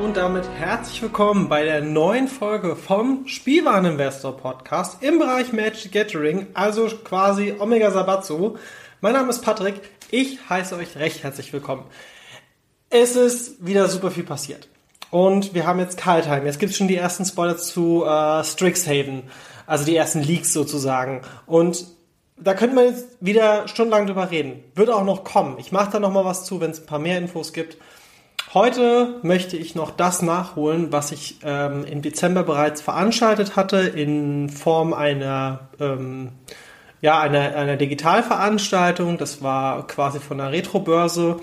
Und damit herzlich willkommen bei der neuen Folge vom Spielwareninvestor Podcast im Bereich Magic Gathering, also quasi Omega Sabatsu. Mein Name ist Patrick, ich heiße euch recht herzlich willkommen. Es ist wieder super viel passiert. Und wir haben jetzt Kaltheim. Jetzt gibt es schon die ersten Spoiler zu äh, Strixhaven, also die ersten Leaks sozusagen. Und da könnte man jetzt wieder stundenlang drüber reden. Wird auch noch kommen. Ich mache da noch mal was zu, wenn es ein paar mehr Infos gibt. Heute möchte ich noch das nachholen, was ich ähm, im Dezember bereits veranstaltet hatte in Form einer ähm, ja einer, einer Digitalveranstaltung. Das war quasi von der Retrobörse,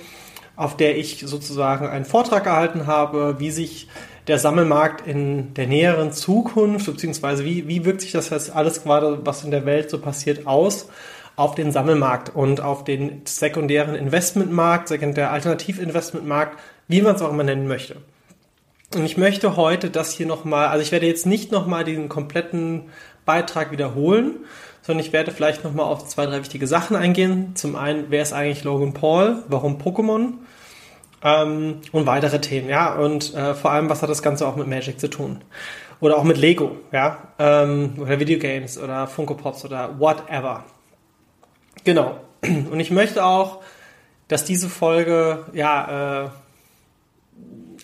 auf der ich sozusagen einen Vortrag erhalten habe, wie sich der Sammelmarkt in der näheren Zukunft, beziehungsweise wie, wie wirkt sich das jetzt alles gerade, was in der Welt so passiert, aus auf den Sammelmarkt und auf den sekundären Investmentmarkt, sekundär Alternativinvestmentmarkt wie man es auch immer nennen möchte. Und ich möchte heute das hier nochmal, also ich werde jetzt nicht nochmal diesen kompletten Beitrag wiederholen, sondern ich werde vielleicht nochmal auf zwei, drei wichtige Sachen eingehen. Zum einen, wer ist eigentlich Logan Paul? Warum Pokémon? Ähm, und weitere Themen, ja. Und äh, vor allem, was hat das Ganze auch mit Magic zu tun? Oder auch mit Lego, ja. Ähm, oder Videogames oder Funko Pops oder whatever. Genau. Und ich möchte auch, dass diese Folge, ja, äh,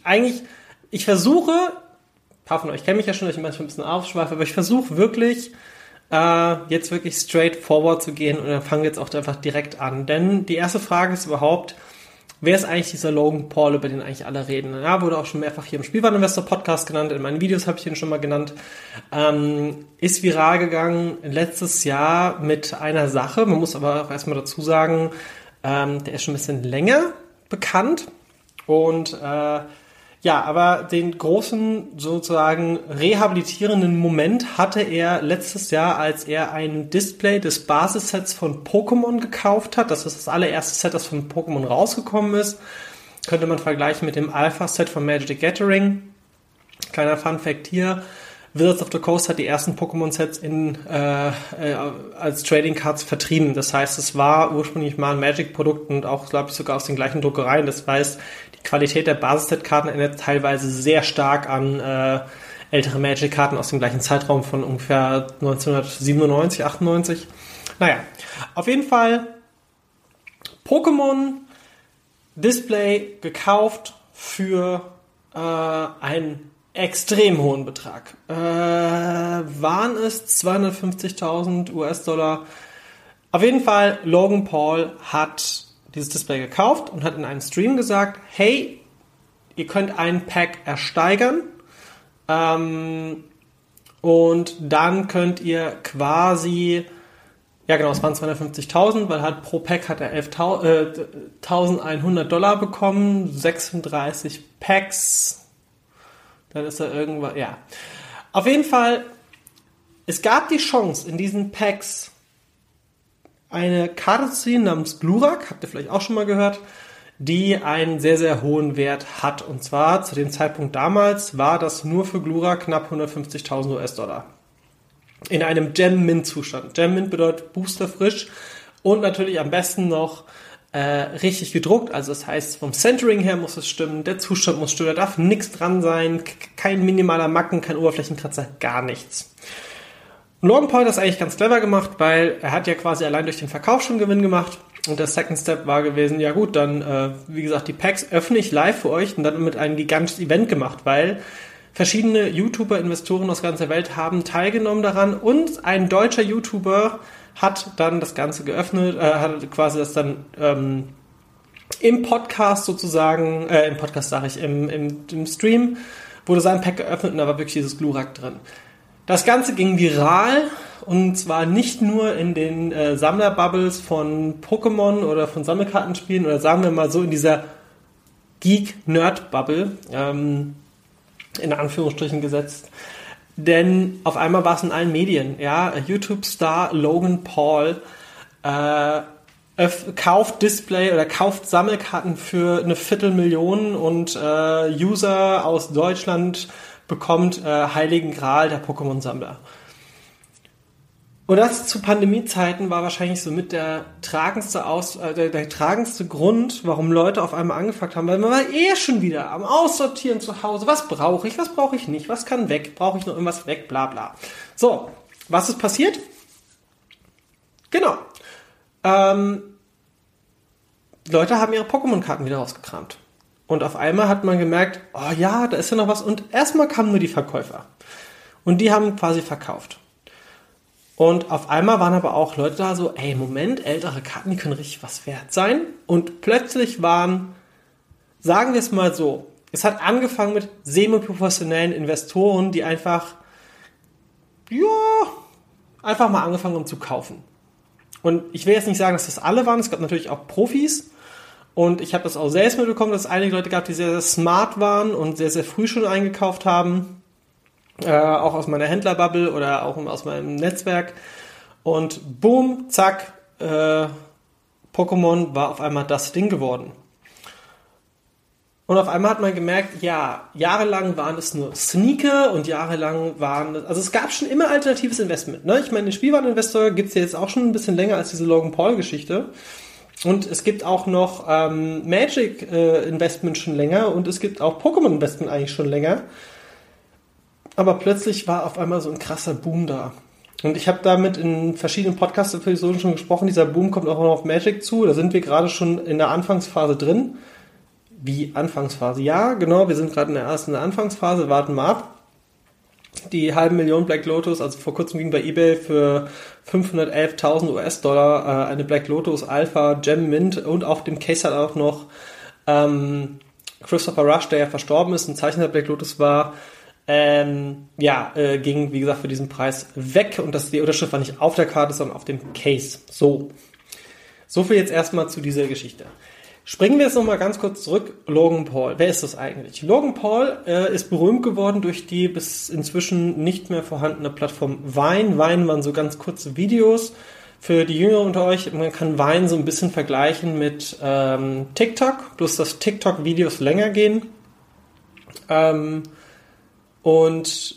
eigentlich ich versuche, ein paar von euch kennen mich ja schon, dass ich manchmal ein bisschen aufschweife, aber ich versuche wirklich, äh, jetzt wirklich straight forward zu gehen und dann fangen wir jetzt auch einfach direkt an. Denn die erste Frage ist überhaupt, wer ist eigentlich dieser Logan Paul, über den eigentlich alle reden? Ja, wurde auch schon mehrfach hier im Spielwareninvestor Podcast genannt, in meinen Videos habe ich ihn schon mal genannt. Ähm, ist viral gegangen letztes Jahr mit einer Sache, man muss aber auch erstmal dazu sagen, ähm, der ist schon ein bisschen länger bekannt und äh, ja, aber den großen sozusagen rehabilitierenden Moment hatte er letztes Jahr, als er ein Display des Basissets von Pokémon gekauft hat. Das ist das allererste Set, das von Pokémon rausgekommen ist. Könnte man vergleichen mit dem Alpha-Set von Magic the Gathering. Kleiner Fun-Fact hier. Wizards of the Coast hat die ersten Pokémon-Sets in, äh, äh, als Trading Cards vertrieben. Das heißt, es war ursprünglich mal ein Magic-Produkt und auch, glaube ich, sogar aus den gleichen Druckereien. Das heißt, Qualität der Basis-Set-Karten erinnert teilweise sehr stark an äh, ältere Magic-Karten aus dem gleichen Zeitraum von ungefähr 1997, 98. Naja, auf jeden Fall Pokémon Display gekauft für äh, ein extrem hohen Betrag. Äh, waren es 250.000 US-Dollar? Auf jeden Fall, Logan Paul hat dieses Display gekauft und hat in einem Stream gesagt, hey, ihr könnt einen Pack ersteigern ähm, und dann könnt ihr quasi, ja genau, es waren 250.000, weil halt pro Pack hat er 11.100 äh, Dollar bekommen, 36 Packs, dann ist er irgendwann, ja. Auf jeden Fall, es gab die Chance in diesen Packs eine Karte zu ziehen namens Glurak, habt ihr vielleicht auch schon mal gehört, die einen sehr, sehr hohen Wert hat. Und zwar zu dem Zeitpunkt damals war das nur für Glurak knapp 150.000 US-Dollar. In einem Gem-Mint-Zustand. Gem-Mint bedeutet Booster frisch und natürlich am besten noch äh, richtig gedruckt. Also das heißt, vom Centering her muss es stimmen, der Zustand muss stimmen, da darf nichts dran sein, kein minimaler Macken, kein Oberflächenkratzer, gar nichts. Logan Paul hat das eigentlich ganz clever gemacht, weil er hat ja quasi allein durch den Verkauf schon Gewinn gemacht. Und der Second Step war gewesen, ja gut, dann, äh, wie gesagt, die Packs öffne ich live für euch und dann mit einem gigantischen Event gemacht, weil verschiedene YouTuber, Investoren aus ganzer Welt haben teilgenommen daran und ein deutscher YouTuber hat dann das Ganze geöffnet, äh, hat quasi das dann ähm, im Podcast sozusagen, äh, im Podcast sage ich, im, im, im Stream wurde sein Pack geöffnet und da war wirklich dieses Glurak drin. Das Ganze ging viral und zwar nicht nur in den äh, Sammlerbubbles von Pokémon oder von Sammelkartenspielen oder sagen wir mal so in dieser Geek-Nerd-Bubble, ähm, in Anführungsstrichen gesetzt, denn auf einmal war es in allen Medien. Ja, YouTube-Star Logan Paul äh, kauft Display oder kauft Sammelkarten für eine Viertelmillion und äh, User aus Deutschland bekommt äh, Heiligen Gral der Pokémon-Sammler. Und das zu Pandemiezeiten war wahrscheinlich so mit der tragendste Aus, äh, der, der, tragendste Grund, warum Leute auf einmal angefangen haben, weil man war eh schon wieder am Aussortieren zu Hause. Was brauche ich, was brauche ich nicht, was kann weg, brauche ich noch irgendwas weg, bla bla. So, was ist passiert? Genau. Ähm, Leute haben ihre Pokémon-Karten wieder rausgekramt. Und auf einmal hat man gemerkt, oh ja, da ist ja noch was. Und erstmal kamen nur die Verkäufer. Und die haben quasi verkauft. Und auf einmal waren aber auch Leute da so, ey, Moment, ältere Karten, die können richtig was wert sein. Und plötzlich waren, sagen wir es mal so, es hat angefangen mit semi-professionellen Investoren, die einfach, ja, einfach mal angefangen haben zu kaufen. Und ich will jetzt nicht sagen, dass das alle waren, es gab natürlich auch Profis. Und ich habe das auch selbst mitbekommen, dass es einige Leute gab, die sehr, sehr smart waren und sehr, sehr früh schon eingekauft haben äh, auch aus meiner Händlerbubble oder auch aus meinem Netzwerk. Und boom, zack, äh, Pokémon war auf einmal das Ding geworden. Und auf einmal hat man gemerkt, ja, jahrelang waren es nur Sneaker und jahrelang waren es, also es gab schon immer alternatives Investment. Ne? Ich meine, den Spielwareninvestor gibt es ja jetzt auch schon ein bisschen länger als diese Logan Paul-Geschichte. Und es gibt auch noch ähm, Magic äh, Investment schon länger und es gibt auch Pokémon Investment eigentlich schon länger. Aber plötzlich war auf einmal so ein krasser Boom da. Und ich habe damit in verschiedenen Podcast-Episoden schon gesprochen, dieser Boom kommt auch noch auf Magic zu. Da sind wir gerade schon in der Anfangsphase drin. Wie Anfangsphase? Ja, genau, wir sind gerade in der ersten Anfangsphase, warten mal ab. Die halben Million Black Lotus, also vor kurzem ging bei eBay für 511.000 US-Dollar äh, eine Black Lotus Alpha Gem Mint und auf dem Case hat auch noch ähm, Christopher Rush, der ja verstorben ist, ein Zeichner der Black Lotus war, ähm, ja, äh, ging, wie gesagt, für diesen Preis weg und das, die Unterschrift war nicht auf der Karte, sondern auf dem Case. So. So viel jetzt erstmal zu dieser Geschichte. Springen wir jetzt nochmal ganz kurz zurück. Logan Paul. Wer ist das eigentlich? Logan Paul äh, ist berühmt geworden durch die bis inzwischen nicht mehr vorhandene Plattform Vine. Vine waren so ganz kurze Videos. Für die Jünger unter euch, man kann Vine so ein bisschen vergleichen mit ähm, TikTok, bloß dass TikTok-Videos länger gehen. Ähm, und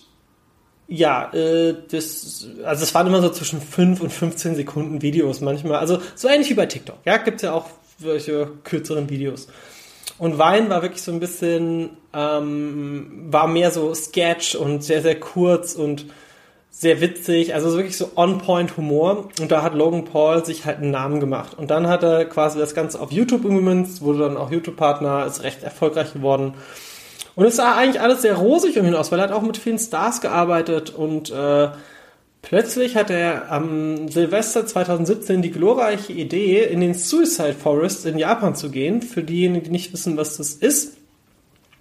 ja, äh, das, also es waren immer so zwischen 5 und 15 Sekunden Videos manchmal. Also so ähnlich wie bei TikTok. Ja, gibt's ja auch solche kürzeren Videos. Und Wein war wirklich so ein bisschen, ähm, war mehr so Sketch und sehr, sehr kurz und sehr witzig, also wirklich so on-point Humor. Und da hat Logan Paul sich halt einen Namen gemacht. Und dann hat er quasi das Ganze auf YouTube umgemünzt, wurde dann auch YouTube-Partner, ist recht erfolgreich geworden. Und es sah eigentlich alles sehr rosig um ihn aus, weil er hat auch mit vielen Stars gearbeitet und äh, plötzlich hat er am Silvester 2017 die glorreiche Idee, in den Suicide Forest in Japan zu gehen. Für diejenigen, die nicht wissen, was das ist.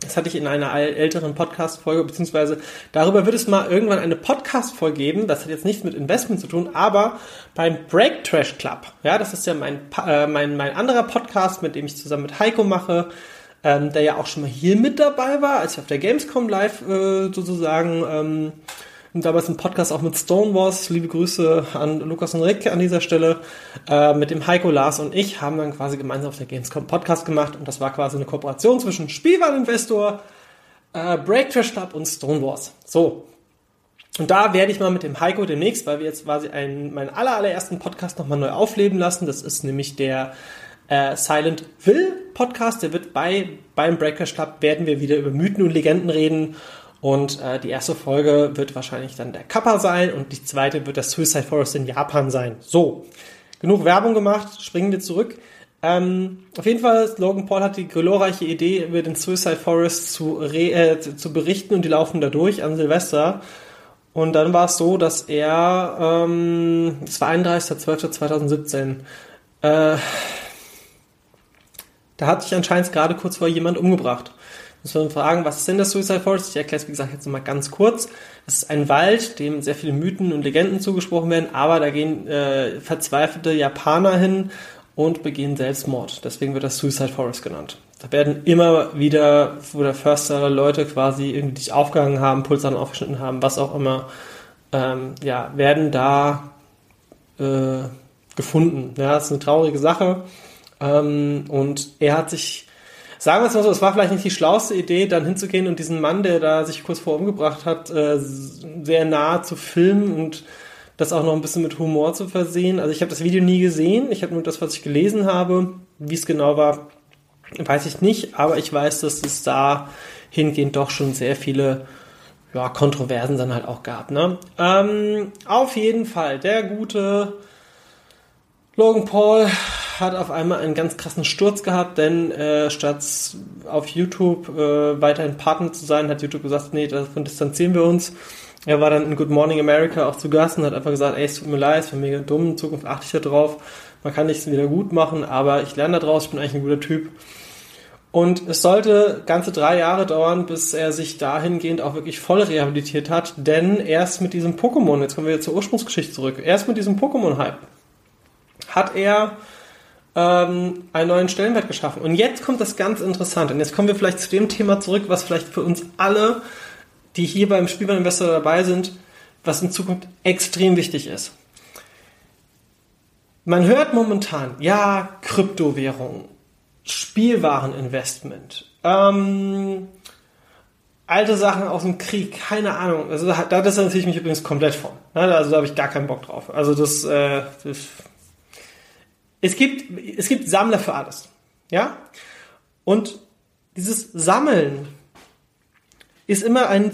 Das hatte ich in einer älteren Podcast-Folge, beziehungsweise darüber wird es mal irgendwann eine Podcast-Folge geben. Das hat jetzt nichts mit Investment zu tun, aber beim Break Trash Club, ja, das ist ja mein, äh, mein, mein anderer Podcast, mit dem ich zusammen mit Heiko mache, ähm, der ja auch schon mal hier mit dabei war, als ich auf der Gamescom live äh, sozusagen ähm, damals einen Podcast auch mit Stonewalls. Liebe Grüße an Lukas und Rick an dieser Stelle. Äh, mit dem Heiko, Lars und ich haben dann quasi gemeinsam auf der Gamescom Podcast gemacht und das war quasi eine Kooperation zwischen Spielwareninvestor, äh, Breaktrash Club und Stonewalls. So. Und da werde ich mal mit dem Heiko demnächst, weil wir jetzt quasi einen, meinen aller, allerersten Podcast nochmal neu aufleben lassen. Das ist nämlich der äh, Silent Will Podcast. Der wird bei beim Breakers Club werden wir wieder über Mythen und Legenden reden. Und äh, die erste Folge wird wahrscheinlich dann der Kappa sein und die zweite wird das Suicide Forest in Japan sein. So, genug Werbung gemacht, springen wir zurück. Ähm, auf jeden Fall, Logan Paul hat die glorreiche Idee, über den Suicide Forest zu, re äh, zu berichten und die laufen da durch an Silvester. Und dann war es so, dass er, ähm, es war 31.12.2017, äh, da hat sich anscheinend gerade kurz vor jemand umgebracht. Muss man fragen, was ist denn das Suicide Forest? Ich erkläre es, wie gesagt, jetzt nochmal ganz kurz. Es ist ein Wald, dem sehr viele Mythen und Legenden zugesprochen werden, aber da gehen äh, verzweifelte Japaner hin und begehen Selbstmord. Deswegen wird das Suicide Forest genannt. Da werden immer wieder, wo der Förster Leute quasi irgendwie sich aufgehangen haben, Pulsaren aufgeschnitten haben, was auch immer, ähm, ja, werden da äh, gefunden. Ja, das ist eine traurige Sache. Ähm, und er hat sich, sagen wir es mal so, es war vielleicht nicht die schlauste Idee, dann hinzugehen und diesen Mann, der da sich kurz vor umgebracht hat, äh, sehr nah zu filmen und das auch noch ein bisschen mit Humor zu versehen. Also ich habe das Video nie gesehen, ich habe nur das, was ich gelesen habe. Wie es genau war, weiß ich nicht, aber ich weiß, dass es da hingehend doch schon sehr viele ja, Kontroversen dann halt auch gab. Ne? Ähm, auf jeden Fall, der gute Logan Paul hat auf einmal einen ganz krassen Sturz gehabt, denn äh, statt auf YouTube äh, weiterhin Partner zu sein, hat YouTube gesagt, nee, davon distanzieren wir uns. Er war dann in Good Morning America auch zu Gast und hat einfach gesagt, ey, es tut mir leid, es war mega dumm, in Zukunft achte ich da drauf. Man kann nichts wieder gut machen, aber ich lerne da draus, ich bin eigentlich ein guter Typ. Und es sollte ganze drei Jahre dauern, bis er sich dahingehend auch wirklich voll rehabilitiert hat, denn erst mit diesem Pokémon, jetzt kommen wir zur Ursprungsgeschichte zurück, erst mit diesem Pokémon-Hype hat er ähm, einen neuen Stellenwert geschaffen. Und jetzt kommt das ganz Interessante. Und jetzt kommen wir vielleicht zu dem Thema zurück, was vielleicht für uns alle, die hier beim Spielwareninvestor dabei sind, was in Zukunft extrem wichtig ist. Man hört momentan, ja, Kryptowährung, Spielwareninvestment, ähm, alte Sachen aus dem Krieg, keine Ahnung. Also da, distanziere ich mich übrigens komplett von. Also da habe ich gar keinen Bock drauf. Also das, äh, das es gibt, es gibt Sammler für alles. Ja? Und dieses Sammeln ist immer ein,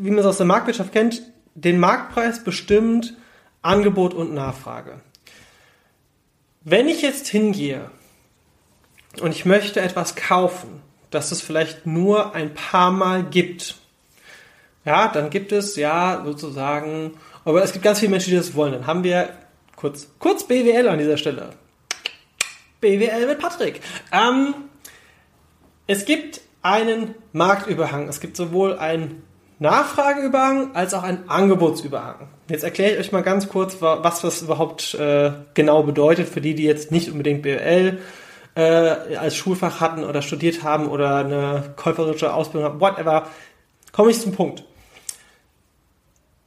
wie man es aus der Marktwirtschaft kennt, den Marktpreis bestimmt Angebot und Nachfrage. Wenn ich jetzt hingehe und ich möchte etwas kaufen, das es vielleicht nur ein paar Mal gibt, ja, dann gibt es ja sozusagen, aber es gibt ganz viele Menschen, die das wollen. Dann haben wir kurz, kurz BWL an dieser Stelle. BWL mit Patrick. Ähm, es gibt einen Marktüberhang. Es gibt sowohl einen Nachfrageüberhang als auch einen Angebotsüberhang. Jetzt erkläre ich euch mal ganz kurz, was das überhaupt äh, genau bedeutet für die, die jetzt nicht unbedingt BWL äh, als Schulfach hatten oder studiert haben oder eine käuferische Ausbildung haben, whatever. Komme ich zum Punkt.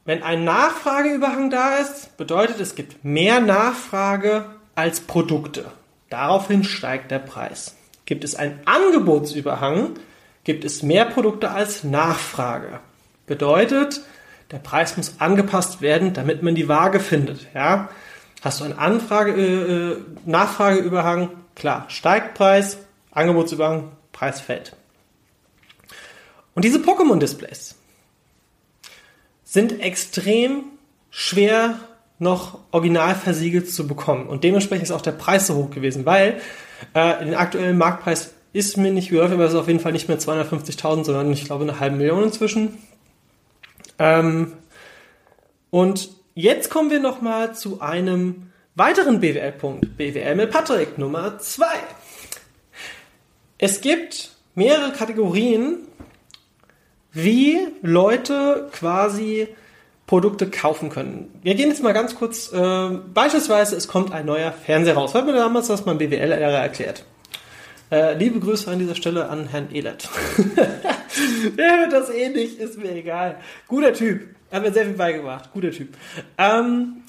Wenn ein Nachfrageüberhang da ist, bedeutet es gibt mehr Nachfrage als Produkte. Daraufhin steigt der Preis. Gibt es einen Angebotsüberhang, gibt es mehr Produkte als Nachfrage. Bedeutet, der Preis muss angepasst werden, damit man die Waage findet. Ja? Hast du einen Anfrage, äh, äh Nachfrageüberhang, klar, steigt Preis, Angebotsüberhang, Preis fällt. Und diese Pokémon-Displays sind extrem schwer noch original versiegelt zu bekommen. Und dementsprechend ist auch der Preis so hoch gewesen, weil äh, den aktuellen Marktpreis ist mir nicht geläufig, aber es ist auf jeden Fall nicht mehr 250.000, sondern ich glaube eine halbe Million inzwischen. Ähm, und jetzt kommen wir nochmal zu einem weiteren BWL-Punkt. BWL mit Patrick Nummer 2. Es gibt mehrere Kategorien wie Leute quasi Produkte kaufen können. Wir gehen jetzt mal ganz kurz, äh, beispielsweise es kommt ein neuer Fernseher raus. Hat mir damals das mal BWL-Lehrer erklärt. Äh, liebe Grüße an dieser Stelle an Herrn Ehlert. Der wird das eh nicht, ist mir egal. Guter Typ. Hat mir sehr viel beigebracht. Guter Typ. Ähm,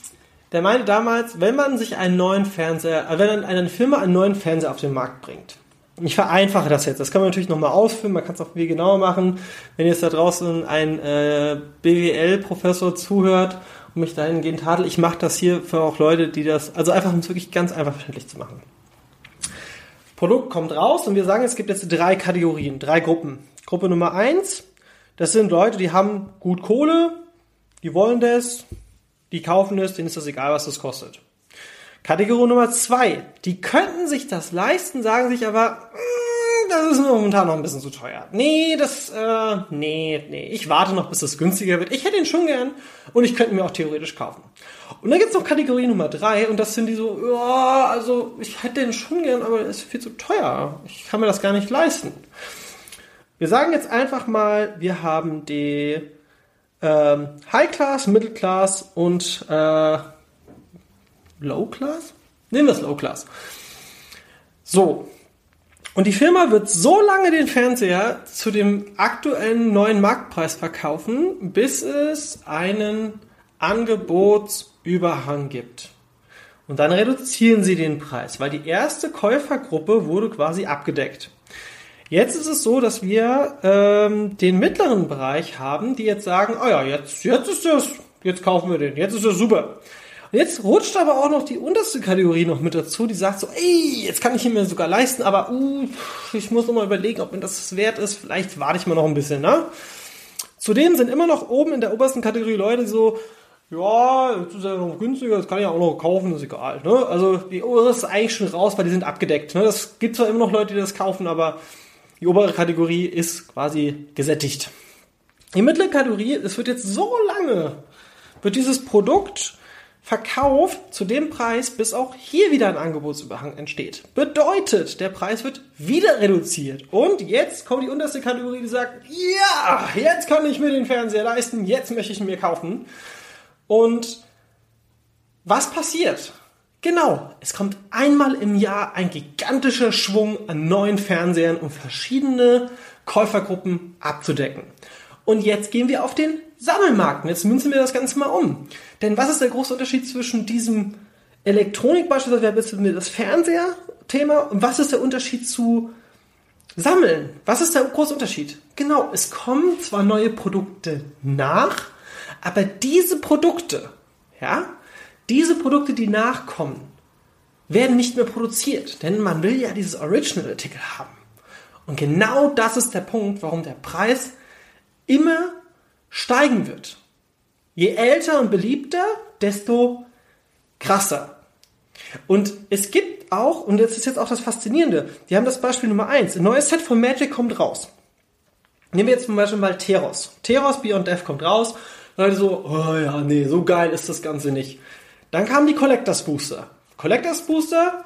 der meinte damals, wenn man sich einen neuen Fernseher, äh, wenn eine Firma einen neuen Fernseher auf den Markt bringt, ich vereinfache das jetzt. Das kann man natürlich nochmal ausführen, man kann es auch viel genauer machen. Wenn jetzt da draußen ein äh, BWL-Professor zuhört und mich dahingehend tadelt, ich mache das hier für auch Leute, die das, also einfach um es wirklich ganz einfach verständlich zu machen. Produkt kommt raus und wir sagen, es gibt jetzt drei Kategorien, drei Gruppen. Gruppe Nummer eins, das sind Leute, die haben gut Kohle, die wollen das, die kaufen es, denen ist das egal, was das kostet. Kategorie Nummer zwei, die könnten sich das leisten, sagen sich aber, mm, das ist momentan noch ein bisschen zu teuer. Nee, das, äh, nee, nee, ich warte noch, bis es günstiger wird. Ich hätte ihn schon gern und ich könnte mir auch theoretisch kaufen. Und dann gibt's noch Kategorie Nummer drei und das sind die so, ja, also ich hätte den schon gern, aber er ist viel zu teuer. Ich kann mir das gar nicht leisten. Wir sagen jetzt einfach mal, wir haben die ähm, High Class, Middle Class und äh, Low Class? Nehmen wir es Low Class. So. Und die Firma wird so lange den Fernseher zu dem aktuellen neuen Marktpreis verkaufen, bis es einen Angebotsüberhang gibt. Und dann reduzieren sie den Preis, weil die erste Käufergruppe wurde quasi abgedeckt. Jetzt ist es so, dass wir ähm, den mittleren Bereich haben, die jetzt sagen, oh ja, jetzt, jetzt ist das, jetzt kaufen wir den, jetzt ist das super. Jetzt rutscht aber auch noch die unterste Kategorie noch mit dazu, die sagt so, ey, jetzt kann ich ihn mir sogar leisten, aber uh, ich muss noch mal überlegen, ob mir das wert ist. Vielleicht warte ich mal noch ein bisschen, ne? Zudem sind immer noch oben in der obersten Kategorie Leute so, ja, jetzt ist er noch günstiger, das kann ich auch noch kaufen, ist egal. Ne? Also die obere ist eigentlich schon raus, weil die sind abgedeckt. Ne? Das gibt zwar immer noch Leute, die das kaufen, aber die obere Kategorie ist quasi gesättigt. Die mittlere Kategorie, es wird jetzt so lange, wird dieses Produkt verkauft zu dem Preis, bis auch hier wieder ein Angebotsüberhang entsteht. Bedeutet, der Preis wird wieder reduziert. Und jetzt kommt die unterste Kategorie, die sagt, ja, jetzt kann ich mir den Fernseher leisten, jetzt möchte ich ihn mir kaufen. Und was passiert? Genau, es kommt einmal im Jahr ein gigantischer Schwung an neuen Fernsehern, um verschiedene Käufergruppen abzudecken. Und jetzt gehen wir auf den Sammelmarkt. Und jetzt münzen wir das Ganze mal um. Denn was ist der große Unterschied zwischen diesem Elektronik beispielsweise, das Fernseher-Thema, und was ist der Unterschied zu Sammeln? Was ist der große Unterschied? Genau, es kommen zwar neue Produkte nach, aber diese Produkte, ja, diese Produkte, die nachkommen, werden nicht mehr produziert, denn man will ja dieses Original-Artikel haben. Und genau das ist der Punkt, warum der Preis immer steigen wird. Je älter und beliebter, desto krasser. Und es gibt auch, und das ist jetzt auch das Faszinierende, die haben das Beispiel Nummer eins. Ein neues Set von Magic kommt raus. Nehmen wir jetzt zum Beispiel mal Teros. Teros Beyond Death kommt raus. Leute so, oh ja, nee, so geil ist das Ganze nicht. Dann kamen die Collectors Booster. Collectors Booster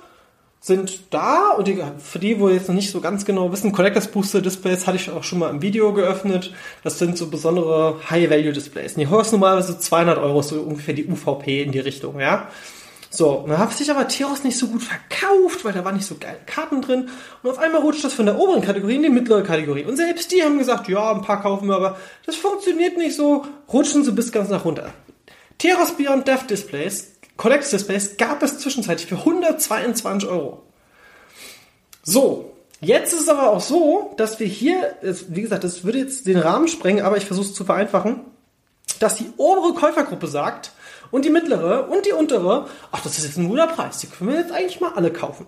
sind da und die, für die, wo jetzt noch nicht so ganz genau wissen, Collectors Booster Displays hatte ich auch schon mal im Video geöffnet. Das sind so besondere High-Value-Displays. Die kosten normalerweise 200 Euro, so ungefähr die UVP in die Richtung, ja. So, dann hat sich aber Teros nicht so gut verkauft, weil da waren nicht so geile Karten drin. Und auf einmal rutscht das von der oberen Kategorie in die mittlere Kategorie. Und selbst die haben gesagt, ja, ein paar kaufen wir, aber das funktioniert nicht so. Rutschen sie bis ganz nach runter. Teros Beyond Death Displays, Collectors Displays, gab es zwischenzeitlich für 122 Euro. So, jetzt ist es aber auch so, dass wir hier, wie gesagt, das würde jetzt den Rahmen sprengen, aber ich versuche es zu vereinfachen, dass die obere Käufergruppe sagt, und die mittlere und die untere, ach, das ist jetzt ein guter Preis, die können wir jetzt eigentlich mal alle kaufen.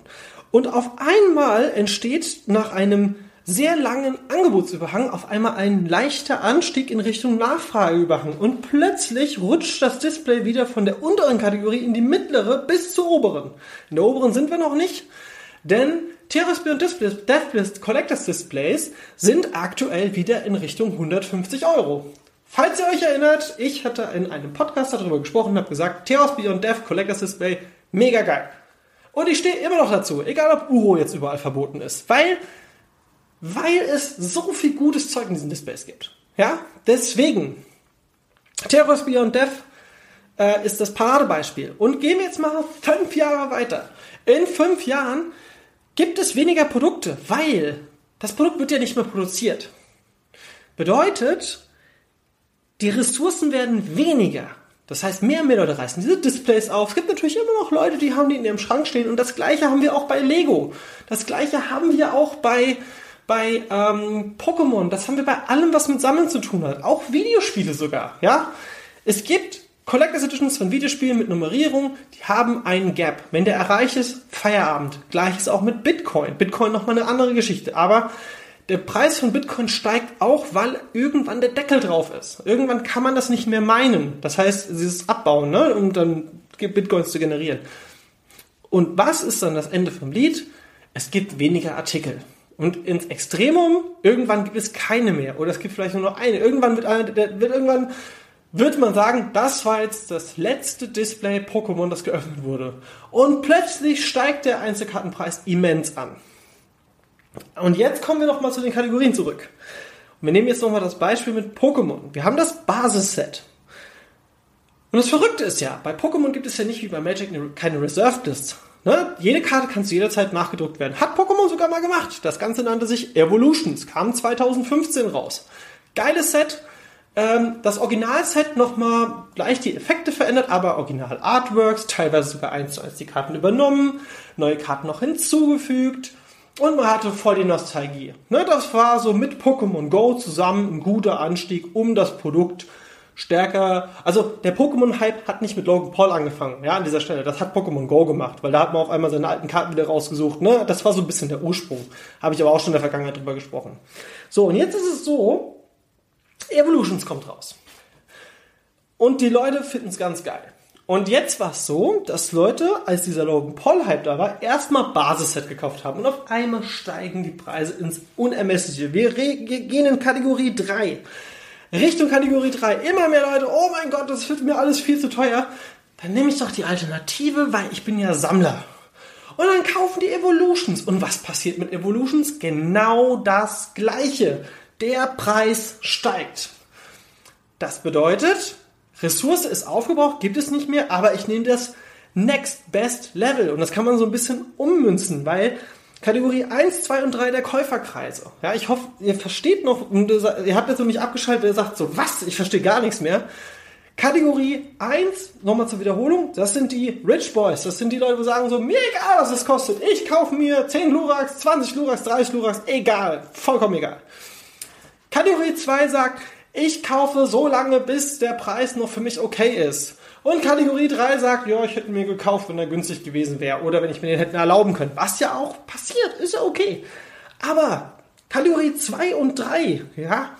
Und auf einmal entsteht nach einem sehr langen Angebotsüberhang auf einmal ein leichter Anstieg in Richtung Nachfrageüberhang und plötzlich rutscht das Display wieder von der unteren Kategorie in die mittlere bis zur oberen. In der oberen sind wir noch nicht, denn TRSB und Displays, Deathlist Collectors Displays sind aktuell wieder in Richtung 150 Euro. Falls ihr euch erinnert, ich hatte in einem Podcast darüber gesprochen und habe gesagt, Theos Beyond Death Collector's Display, mega geil. Und ich stehe immer noch dazu, egal ob Uro jetzt überall verboten ist, weil, weil es so viel gutes Zeug in diesen Displays gibt. Ja, deswegen, Theos Beyond Death äh, ist das Paradebeispiel. Und gehen wir jetzt mal fünf Jahre weiter. In fünf Jahren gibt es weniger Produkte, weil das Produkt wird ja nicht mehr produziert. Bedeutet, die Ressourcen werden weniger. Das heißt, mehr und mehr Leute reißen diese Displays auf. Es gibt natürlich immer noch Leute, die haben die in ihrem Schrank stehen. Und das gleiche haben wir auch bei Lego. Das gleiche haben wir auch bei, bei ähm, Pokémon. Das haben wir bei allem, was mit Sammeln zu tun hat. Auch Videospiele sogar. Ja, Es gibt Collectors Editions von Videospielen mit Nummerierung, die haben einen Gap. Wenn der erreicht ist, Feierabend. Gleiches auch mit Bitcoin. Bitcoin nochmal eine andere Geschichte. Aber der Preis von Bitcoin steigt auch, weil irgendwann der Deckel drauf ist. Irgendwann kann man das nicht mehr meinen. Das heißt, dieses Abbauen, ne, um dann Bitcoins zu generieren. Und was ist dann das Ende vom Lied? Es gibt weniger Artikel. Und ins Extremum, irgendwann gibt es keine mehr. Oder es gibt vielleicht nur noch eine. Irgendwann wird, eine, wird irgendwann wird man sagen, das war jetzt das letzte Display Pokémon, das geöffnet wurde. Und plötzlich steigt der Einzelkartenpreis immens an. Und jetzt kommen wir noch mal zu den Kategorien zurück. Und wir nehmen jetzt noch mal das Beispiel mit Pokémon. Wir haben das Basisset. Und das Verrückte ist ja, bei Pokémon gibt es ja nicht wie bei Magic keine Reserved Lists. Ne? Jede Karte kann zu jeder Zeit nachgedruckt werden. Hat Pokémon sogar mal gemacht. Das Ganze nannte sich Evolutions, kam 2015 raus. Geiles Set. Ähm, das Originalset nochmal gleich die Effekte verändert, aber Original Artworks, teilweise sogar eins zu eins die Karten übernommen, neue Karten noch hinzugefügt. Und man hatte voll die Nostalgie. Ne, das war so mit Pokémon Go zusammen ein guter Anstieg, um das Produkt stärker. Also der Pokémon-Hype hat nicht mit Logan Paul angefangen, ja, an dieser Stelle. Das hat Pokémon Go gemacht, weil da hat man auf einmal seine alten Karten wieder rausgesucht. Ne? Das war so ein bisschen der Ursprung. Habe ich aber auch schon in der Vergangenheit drüber gesprochen. So, und jetzt ist es so, Evolutions kommt raus. Und die Leute finden es ganz geil. Und jetzt war es so, dass Leute, als dieser Logan Paul Hype da war, erstmal Basisset gekauft haben. Und auf einmal steigen die Preise ins Unermessliche. Wir gehen in Kategorie 3. Richtung Kategorie 3. Immer mehr Leute, oh mein Gott, das wird mir alles viel zu teuer. Dann nehme ich doch die Alternative, weil ich bin ja Sammler. Und dann kaufen die Evolutions. Und was passiert mit Evolutions? Genau das Gleiche. Der Preis steigt. Das bedeutet, Ressource ist aufgebraucht, gibt es nicht mehr, aber ich nehme das Next Best Level und das kann man so ein bisschen ummünzen, weil Kategorie 1, 2 und 3 der Käuferkreise. Ja, ich hoffe, ihr versteht noch, ihr habt jetzt so mich abgeschaltet, ihr sagt so, was? Ich verstehe gar nichts mehr. Kategorie 1, nochmal zur Wiederholung, das sind die Rich Boys. Das sind die Leute, die sagen so, mir egal, was es kostet. Ich kaufe mir 10 Lurax, 20 Lurax, 30 Lurax, egal. Vollkommen egal. Kategorie 2 sagt, ich kaufe so lange, bis der Preis noch für mich okay ist. Und Kategorie 3 sagt, ja, ich hätte mir gekauft, wenn er günstig gewesen wäre oder wenn ich mir den hätte erlauben können. Was ja auch passiert, ist ja okay. Aber Kategorie 2 und 3, ja,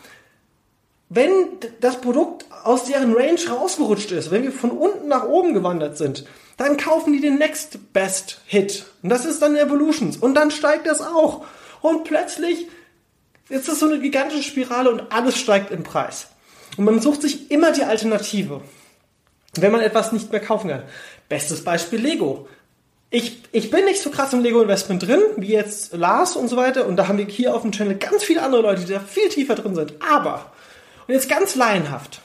wenn das Produkt aus deren Range rausgerutscht ist, wenn wir von unten nach oben gewandert sind, dann kaufen die den Next Best Hit. Und das ist dann Evolutions. Und dann steigt das auch. Und plötzlich ist das so eine gigantische Spirale und alles steigt im Preis. Und man sucht sich immer die Alternative, wenn man etwas nicht mehr kaufen kann. Bestes Beispiel Lego. Ich, ich bin nicht so krass im Lego-Investment drin, wie jetzt Lars und so weiter. Und da haben wir hier auf dem Channel ganz viele andere Leute, die da viel tiefer drin sind. Aber, und jetzt ganz laienhaft,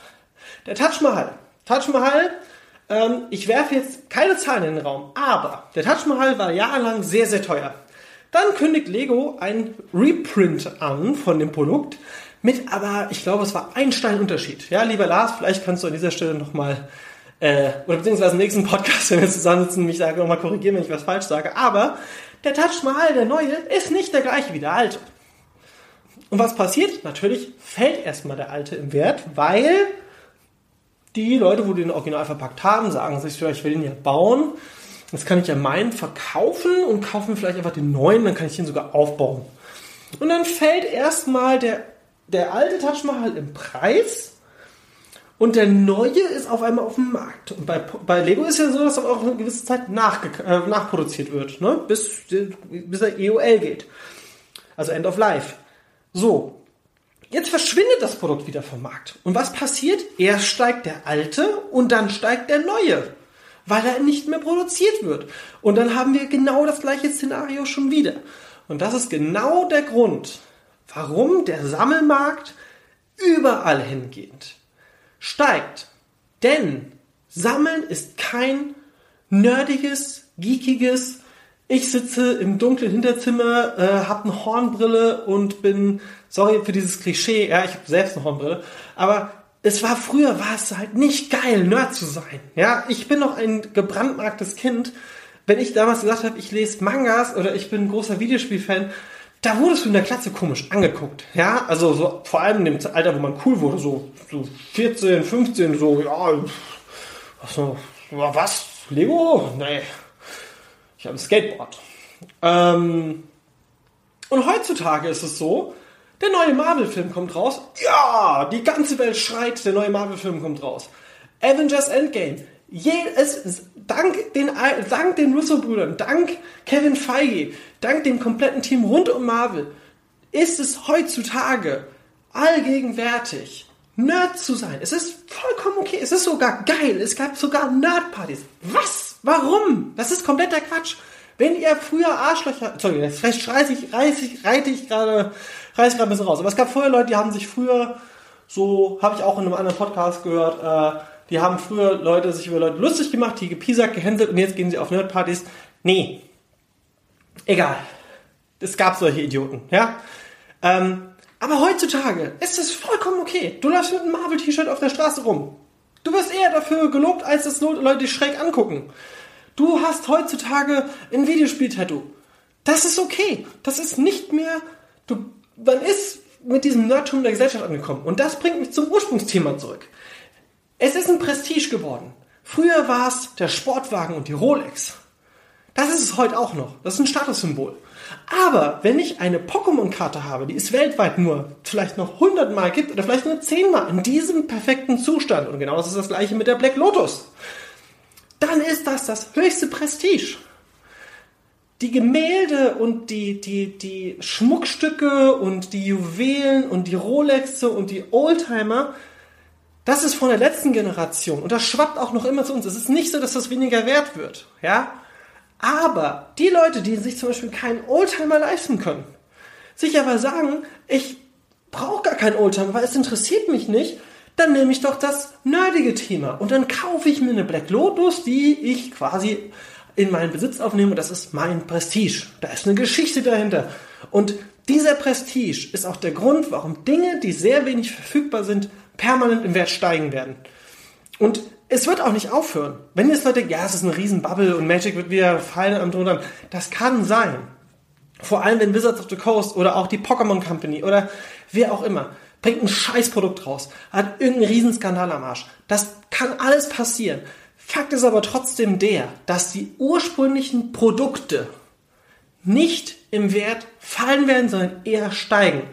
der Taj Mahal. Taj Mahal, ähm, ich werfe jetzt keine Zahlen in den Raum, aber der Taj Mahal war jahrelang sehr, sehr teuer. Dann kündigt Lego ein Reprint an von dem Produkt mit aber, ich glaube, es war ein Steinunterschied. Ja, lieber Lars, vielleicht kannst du an dieser Stelle nochmal äh, oder beziehungsweise im nächsten Podcast, wenn wir zusammensitzen, mich sage, nochmal korrigieren, wenn ich was falsch sage. Aber der Taj Mahal, der neue, ist nicht der gleiche wie der alte. Und was passiert? Natürlich fällt erstmal der alte im Wert, weil die Leute, wo die den Original verpackt haben, sagen sich, ich will den ja bauen. Jetzt kann ich ja meinen verkaufen und kaufen vielleicht einfach den neuen, dann kann ich den sogar aufbauen. Und dann fällt erstmal der, der alte Mahal im Preis und der neue ist auf einmal auf dem Markt. Und bei, bei Lego ist ja so, dass auch eine gewisse Zeit nach, äh, nachproduziert wird, ne? bis, bis er EOL geht. Also End of Life. So. Jetzt verschwindet das Produkt wieder vom Markt. Und was passiert? Erst steigt der alte und dann steigt der neue. Weil er nicht mehr produziert wird. Und dann haben wir genau das gleiche Szenario schon wieder. Und das ist genau der Grund, warum der Sammelmarkt überall hingeht steigt. Denn Sammeln ist kein nerdiges, geekiges, ich sitze im dunklen Hinterzimmer, äh, habe eine Hornbrille und bin, sorry für dieses Klischee, ja, ich habe selbst eine Hornbrille, aber es war früher, war es halt nicht geil, Nerd zu sein. Ja, ich bin noch ein gebrandmarktes Kind. Wenn ich damals gesagt habe, ich lese Mangas oder ich bin großer Videospielfan, da wurdest du in der Klasse komisch angeguckt. Ja, also so, vor allem in dem Alter, wo man cool wurde, so, so 14, 15, so, ja, so, was? Lego? Nee. Ich habe ein Skateboard. Ähm, und heutzutage ist es so, der neue Marvel-Film kommt raus. Ja, die ganze Welt schreit, der neue Marvel-Film kommt raus. Avengers Endgame. Je, dank den, dank den Russo-Brüdern, dank Kevin Feige, dank dem kompletten Team rund um Marvel, ist es heutzutage allgegenwärtig, Nerd zu sein. Es ist vollkommen okay. Es ist sogar geil. Es gab sogar Nerdpartys. Was? Warum? Das ist kompletter Quatsch. Wenn ihr früher Arschlöcher, sorry, vielleicht reiße ich, reiße ich, reite ich gerade, reiße ich gerade ein bisschen raus. Aber es gab vorher Leute, die haben sich früher so, habe ich auch in einem anderen Podcast gehört, äh, die haben früher Leute sich über Leute lustig gemacht, die gepiesackt, gehänselt und jetzt gehen sie auf Nerdpartys. Nee. Egal. Es gab solche Idioten, ja. Ähm, aber heutzutage ist es vollkommen okay. Du läufst mit einem Marvel-T-Shirt auf der Straße rum. Du wirst eher dafür gelobt, als dass Leute dich schräg angucken. Du hast heutzutage ein Videospiel-Tattoo. Das ist okay. Das ist nicht mehr. Du, man ist mit diesem Nerdtum der Gesellschaft angekommen. Und das bringt mich zum Ursprungsthema zurück. Es ist ein Prestige geworden. Früher war es der Sportwagen und die Rolex. Das ist es heute auch noch. Das ist ein Statussymbol. Aber wenn ich eine Pokémon-Karte habe, die es weltweit nur vielleicht noch 100 Mal gibt oder vielleicht nur 10 Mal in diesem perfekten Zustand, und genau das ist das gleiche mit der Black Lotus, dann ist das das höchste Prestige. Die Gemälde und die, die, die Schmuckstücke und die Juwelen und die Rolexe und die Oldtimer das ist von der letzten Generation und das schwappt auch noch immer zu uns. Es ist nicht so, dass das weniger wert wird, ja. Aber die Leute, die sich zum Beispiel keinen Oldtimer leisten können, sich aber sagen, ich brauche gar keinen Oldtimer, weil es interessiert mich nicht, dann nehme ich doch das nerdige Thema und dann kaufe ich mir eine Black Lotus, die ich quasi in meinen Besitz aufnehme. Das ist mein Prestige. Da ist eine Geschichte dahinter. Und dieser Prestige ist auch der Grund, warum Dinge, die sehr wenig verfügbar sind, permanent im Wert steigen werden. Und es wird auch nicht aufhören. Wenn jetzt Leute ja, es ist eine Riesenbubble und Magic wird wieder fallen am Drunter, das kann sein. Vor allem, wenn Wizards of the Coast oder auch die Pokémon Company oder wer auch immer bringt ein Scheißprodukt raus, hat irgendeinen Riesenskandal am Arsch. Das kann alles passieren. Fakt ist aber trotzdem der, dass die ursprünglichen Produkte nicht im Wert fallen werden, sondern eher steigen.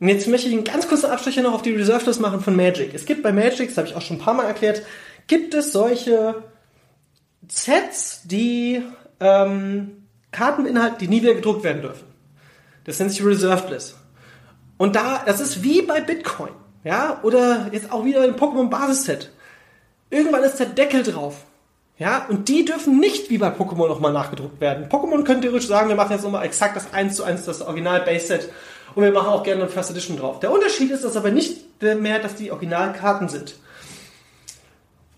Und jetzt möchte ich einen ganz kurzen Abstecher noch auf die Reserve List machen von Magic. Es gibt bei Magic, das habe ich auch schon ein paar Mal erklärt, gibt es solche Sets, die ähm, Karten beinhalten, die nie wieder gedruckt werden dürfen. Das nennt sich Reserved List. Und da, das ist wie bei Bitcoin, ja, oder jetzt auch wieder ein Pokémon Basisset. Irgendwann ist der Deckel drauf. Ja, und die dürfen nicht wie bei Pokémon nochmal nachgedruckt werden. Pokémon könnte theoretisch sagen, wir machen jetzt nochmal exakt das 1 zu 1, das Original Base Set und wir machen auch gerne eine First Edition drauf. Der Unterschied ist das aber nicht mehr, dass die Originalkarten sind.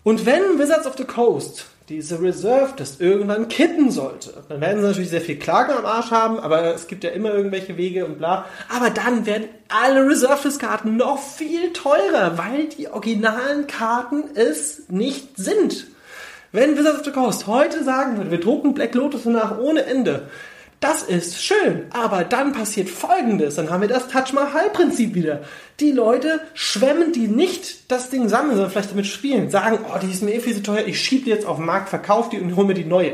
Und wenn Wizards of the Coast diese Reserve das irgendwann kitten sollte, dann werden sie natürlich sehr viel Klagen am Arsch haben, aber es gibt ja immer irgendwelche Wege und bla. Aber dann werden alle Reserved-Karten noch viel teurer, weil die originalen Karten es nicht sind. Wenn Wizards of the Coast heute sagen würde, wir drucken Black Lotus nach ohne Ende, das ist schön, aber dann passiert Folgendes. Dann haben wir das Touch Mahal-Prinzip wieder. Die Leute schwemmen, die nicht das Ding sammeln, sondern vielleicht damit spielen, sagen, oh, die ist mir eh viel zu teuer, ich schiebe die jetzt auf den Markt, verkaufe die und hole mir die neue.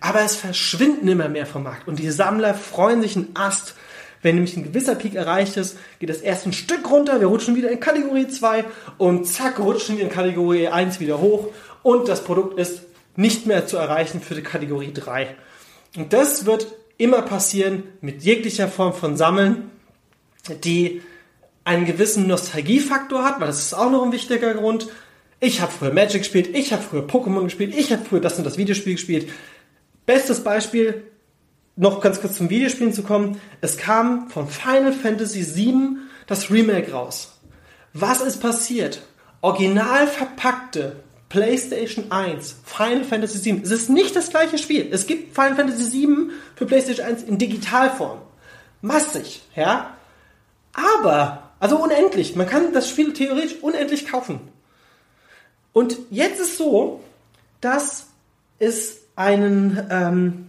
Aber es verschwinden immer mehr vom Markt und die Sammler freuen sich einen Ast. Wenn nämlich ein gewisser Peak erreicht ist, geht das erst ein Stück runter, wir rutschen wieder in Kategorie 2 und zack, rutschen wir in Kategorie 1 wieder hoch und das Produkt ist nicht mehr zu erreichen für die Kategorie 3. Und das wird immer passieren mit jeglicher Form von Sammeln, die einen gewissen Nostalgiefaktor hat, weil das ist auch noch ein wichtiger Grund. Ich habe früher Magic gespielt, ich habe früher Pokémon gespielt, ich habe früher das und das Videospiel gespielt. Bestes Beispiel, noch ganz kurz zum Videospielen zu kommen. Es kam von Final Fantasy VII das Remake raus. Was ist passiert? Original verpackte PlayStation 1, Final Fantasy 7. Es ist nicht das gleiche Spiel. Es gibt Final Fantasy 7 für PlayStation 1 in Digitalform. Massig, ja. Aber, also unendlich. Man kann das Spiel theoretisch unendlich kaufen. Und jetzt ist so, dass es einen, ähm,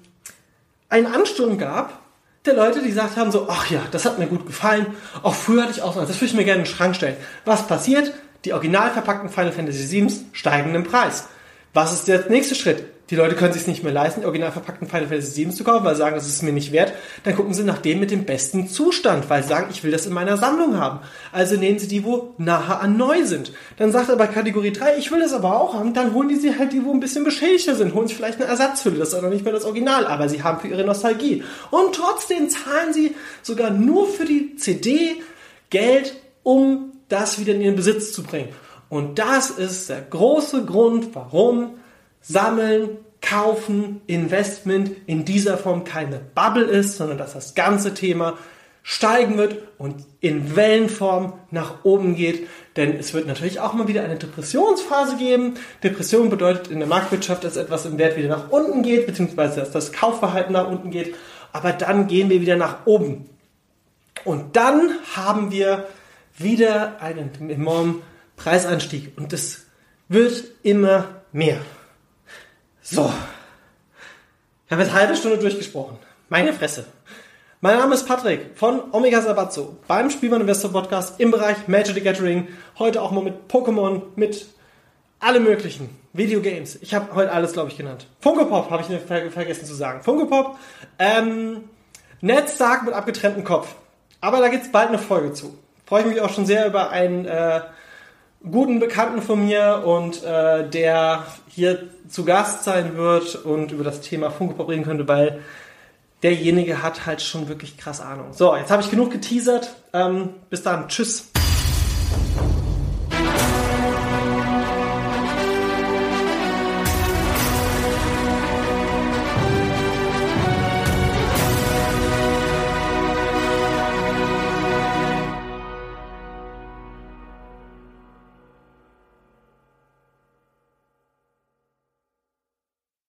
einen Ansturm gab der Leute, die gesagt haben so, ach ja, das hat mir gut gefallen. Auch früher hatte ich auch so, das würde ich mir gerne in den Schrank stellen. Was passiert? Die original verpackten Final Fantasy VII steigen im Preis. Was ist der nächste Schritt? Die Leute können sich nicht mehr leisten, die original verpackten Final Fantasy VII zu kaufen, weil sie sagen, das ist mir nicht wert. Dann gucken sie nach dem mit dem besten Zustand, weil sie sagen, ich will das in meiner Sammlung haben. Also nehmen sie die, wo nahe an neu sind. Dann sagt er bei Kategorie 3, ich will das aber auch haben, dann holen die sie halt die, wo ein bisschen beschädigter sind, holen sich vielleicht eine Ersatzhülle, das ist auch noch nicht mehr das Original, aber sie haben für ihre Nostalgie. Und trotzdem zahlen sie sogar nur für die CD Geld, um das wieder in ihren Besitz zu bringen. Und das ist der große Grund, warum Sammeln, Kaufen, Investment in dieser Form keine Bubble ist, sondern dass das ganze Thema steigen wird und in Wellenform nach oben geht. Denn es wird natürlich auch mal wieder eine Depressionsphase geben. Depression bedeutet in der Marktwirtschaft, dass etwas im Wert wieder nach unten geht, beziehungsweise dass das Kaufverhalten nach unten geht. Aber dann gehen wir wieder nach oben. Und dann haben wir wieder einen enormen Preisanstieg und es wird immer mehr. So. Ich habe jetzt halbe Stunde durchgesprochen. Meine Fresse. Mein Name ist Patrick von Omega Sabazzo beim Spielmann Investor Podcast im Bereich Magic the Gathering. Heute auch mal mit Pokémon, mit alle möglichen Videogames. Ich habe heute alles, glaube ich, genannt. Funko Pop habe ich ver vergessen zu sagen. Funko Pop, ähm, Ned Stark mit abgetrenntem Kopf. Aber da gibt es bald eine Folge zu freue ich mich auch schon sehr über einen äh, guten Bekannten von mir und äh, der hier zu Gast sein wird und über das Thema Funko reden könnte, weil derjenige hat halt schon wirklich krass Ahnung. So, jetzt habe ich genug geteasert. Ähm, bis dann. Tschüss.